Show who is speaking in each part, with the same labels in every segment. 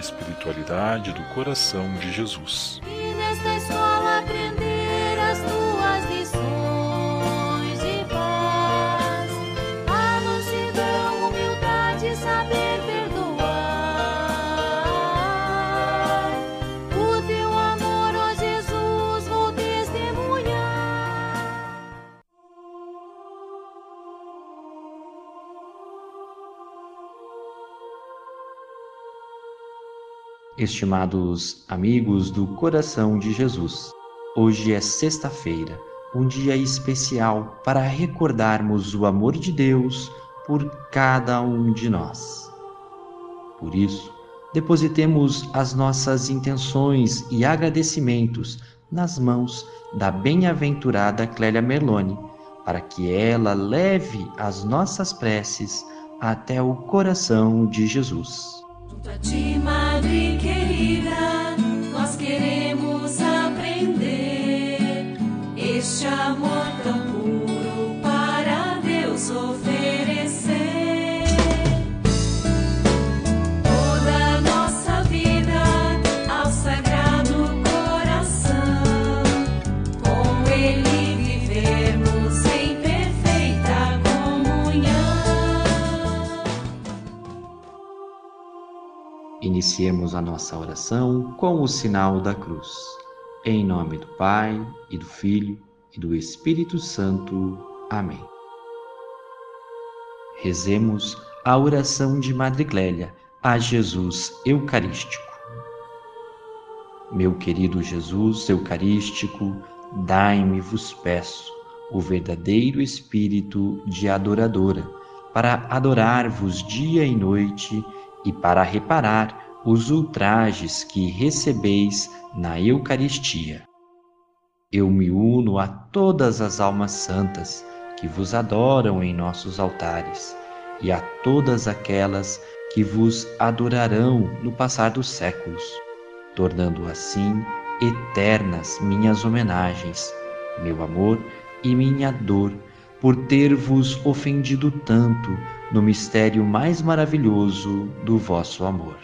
Speaker 1: espiritualidade do coração de Jesus.
Speaker 2: E nesta escola
Speaker 3: Estimados amigos do coração de Jesus, hoje é sexta-feira, um dia especial para recordarmos o amor de Deus por cada um de nós. Por isso, depositemos as nossas intenções e agradecimentos nas mãos da bem-aventurada Clélia Merloni, para que ela leve as nossas preces até o coração de Jesus.
Speaker 4: Junto a ti, Madre querida, nós queremos aprender este amor tão puro para Deus oferecer.
Speaker 3: Iniciemos a nossa oração com o sinal da cruz. Em nome do Pai, e do Filho, e do Espírito Santo. Amém. Rezemos a oração de Madre Clélia a Jesus Eucarístico. Meu querido Jesus Eucarístico, dai-me, vos peço, o verdadeiro espírito de adoradora, para adorar-vos dia e noite e para reparar os ultrajes que recebeis na Eucaristia. Eu me uno a todas as almas santas que vos adoram em nossos altares e a todas aquelas que vos adorarão no passar dos séculos, tornando assim eternas minhas homenagens, meu amor e minha dor por ter-vos ofendido tanto no mistério mais maravilhoso do vosso amor.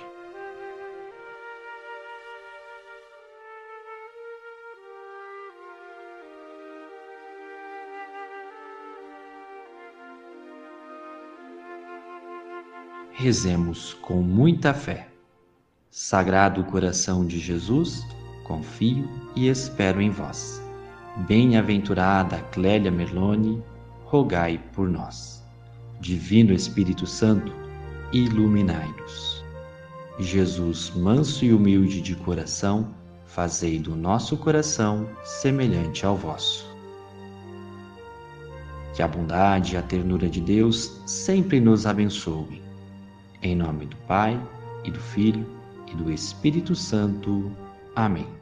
Speaker 3: Rezemos com muita fé. Sagrado coração de Jesus, confio e espero em vós. Bem-aventurada Clélia Merloni, rogai por nós. Divino Espírito Santo, iluminai-nos. Jesus, manso e humilde de coração, fazei do nosso coração semelhante ao vosso. Que a bondade e a ternura de Deus sempre nos abençoem. Em nome do Pai, e do Filho, e do Espírito Santo. Amém.